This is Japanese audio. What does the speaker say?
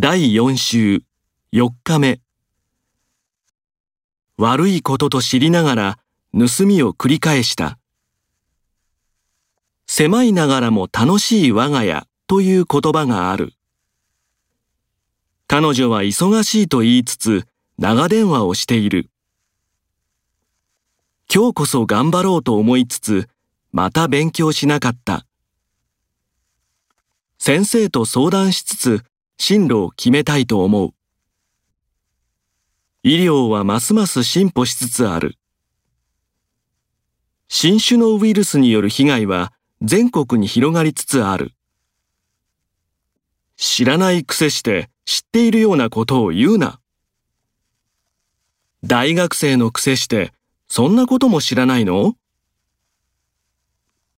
第4週4日目。悪いことと知りながら盗みを繰り返した。狭いながらも楽しい我が家という言葉がある。彼女は忙しいと言いつつ長電話をしている。今日こそ頑張ろうと思いつつまた勉強しなかった。先生と相談しつつ進路を決めたいと思う。医療はますます進歩しつつある。新種のウイルスによる被害は全国に広がりつつある。知らないくせして知っているようなことを言うな。大学生のくせしてそんなことも知らないの？